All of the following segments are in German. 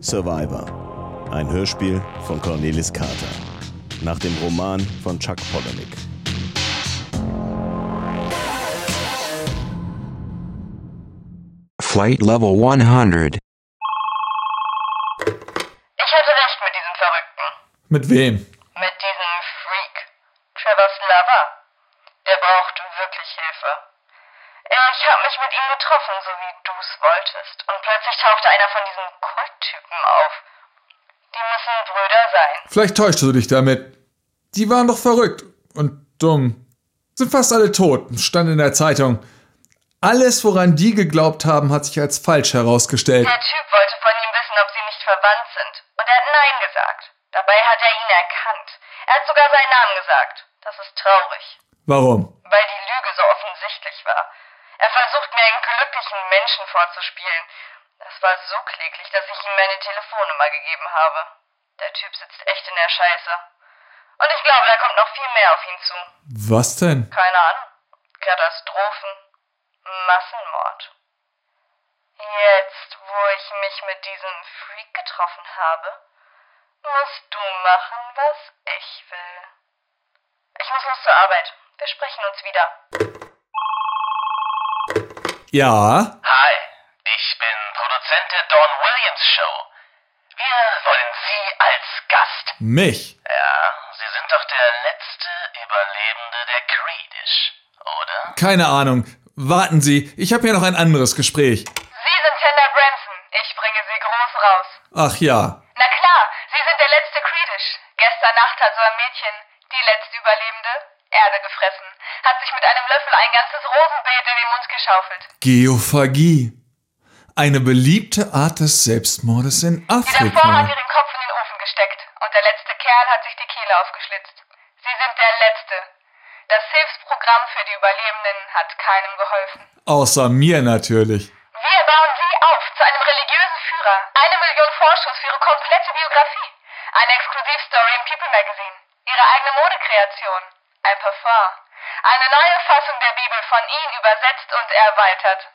Survivor. Ein Hörspiel von Cornelis Carter. Nach dem Roman von Chuck Palahniuk. Flight Level 100. Ich hatte recht mit diesem Verrückten. Mit wem? Mit diesem Freak. Trevor's Lover. Der braucht wirklich Hilfe. Ich habe mich mit ihm getroffen, so wie du's wolltest. Und plötzlich tauchte einer von diesen Kulttypen auf. Die müssen Brüder sein. Vielleicht täuschte du dich damit. Die waren doch verrückt und dumm. Sind fast alle tot, stand in der Zeitung. Alles, woran die geglaubt haben, hat sich als falsch herausgestellt. Der Typ wollte von ihm wissen, ob sie nicht verwandt sind. Und er hat Nein gesagt. Dabei hat er ihn erkannt. Er hat sogar seinen Namen gesagt. Das ist traurig. Warum? Weil die Lüge so offensichtlich war. Er versucht mir einen glücklichen Menschen vorzuspielen. Das war so kläglich, dass ich ihm meine Telefonnummer gegeben habe. Der Typ sitzt echt in der Scheiße. Und ich glaube, da kommt noch viel mehr auf ihn zu. Was denn? Keine Ahnung. Katastrophen. Massenmord. Jetzt, wo ich mich mit diesem Freak getroffen habe, musst du machen, was ich will. Ich muss los zur Arbeit. Wir sprechen uns wieder. Ja? Hi, ich bin Produzent der Dawn Williams Show. Wir wollen Sie als Gast. Mich? Ja, Sie sind doch der letzte Überlebende der Creedish, oder? Keine Ahnung. Warten Sie, ich habe hier noch ein anderes Gespräch. Sie sind Tender Branson. Ich bringe Sie groß raus. Ach ja. Na klar, Sie sind der letzte Creedish. Gestern Nacht hat so ein Mädchen, die letzte Überlebende, Erde gefressen, hat sich mit einem Löffel ein ganzes Rosenbeet in den Mund geschaufelt. Geophagie. Eine beliebte Art des Selbstmordes in Die davor hat Afrika. ihren Kopf in den Ofen gesteckt und der letzte Kerl hat sich die Kehle aufgeschlitzt. Sie sind der Letzte. Das Hilfsprogramm für die Überlebenden hat keinem geholfen. Außer mir natürlich. Wir bauen Sie auf zu einem religiösen Führer. Eine Million Vorschuss für Ihre komplette Biografie. Eine Exklusivstory im People Magazine. Ihre eigene Modekreation. Parfum. Eine neue Fassung der Bibel von Ihnen übersetzt und erweitert.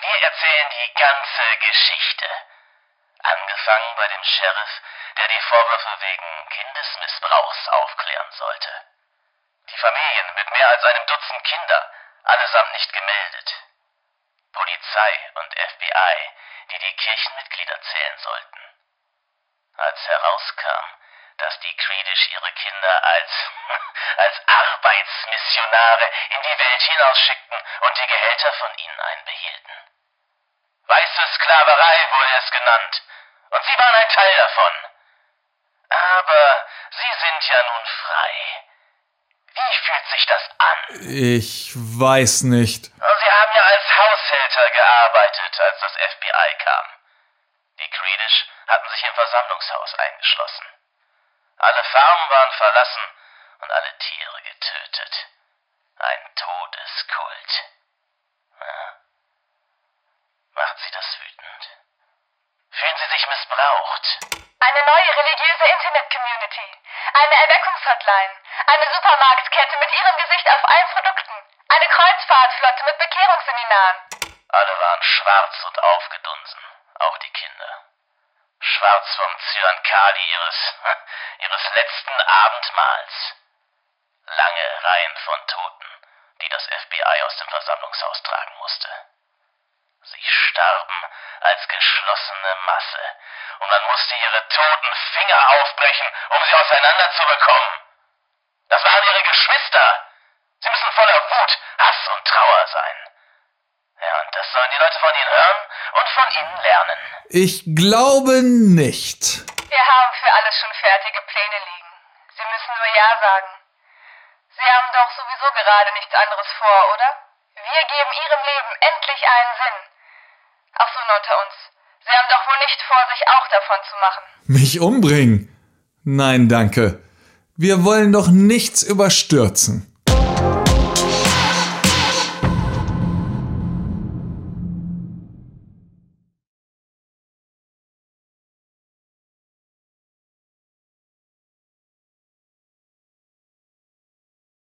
Wir erzählen die ganze Geschichte. Angefangen bei dem Sheriff, der die Vorwürfe wegen Kindesmissbrauchs aufklären sollte. Die Familien mit mehr als einem Dutzend Kinder, allesamt nicht gemeldet. Polizei und FBI, die die Kirchenmitglieder zählen sollten. Als herauskam, dass die Creedish ihre Kinder als, als Arbeitsmissionare in die Welt hinausschickten und die Gehälter von ihnen einbehielten. Weiße Sklaverei wurde es genannt, und sie waren ein Teil davon. Aber sie sind ja nun frei. Wie fühlt sich das an? Ich weiß nicht. Sie haben ja als Haushälter gearbeitet, als das FBI kam. Die Creedish hatten sich im Versammlungshaus eingeschlossen. Alle Farmen waren verlassen und alle Tiere getötet. Ein Todeskult. Ja? Macht Sie das wütend? Fühlen Sie sich missbraucht? Eine neue religiöse Internet-Community. Eine Erweckungshotline. Eine Supermarktkette mit ihrem Gesicht auf allen Produkten. Eine Kreuzfahrtflotte mit Bekehrungsseminaren. Alle waren schwarz und aufgedunsen, auch die Kinder. Schwarz vom Zyankali ihres, ihres letzten Abendmahls. Lange Reihen von Toten, die das FBI aus dem Versammlungshaus tragen musste. Sie starben als geschlossene Masse, und man musste ihre toten Finger aufbrechen, um sie auseinanderzubekommen. Das waren ihre Geschwister. Sie müssen voller Wut, Hass und Trauer sein. Das sollen die Leute von ihnen hören und von ihnen lernen. Ich glaube nicht. Wir haben für alles schon fertige Pläne liegen. Sie müssen nur Ja sagen. Sie haben doch sowieso gerade nichts anderes vor, oder? Wir geben Ihrem Leben endlich einen Sinn. Ach so, nur unter uns. Sie haben doch wohl nicht vor, sich auch davon zu machen. Mich umbringen? Nein, danke. Wir wollen doch nichts überstürzen.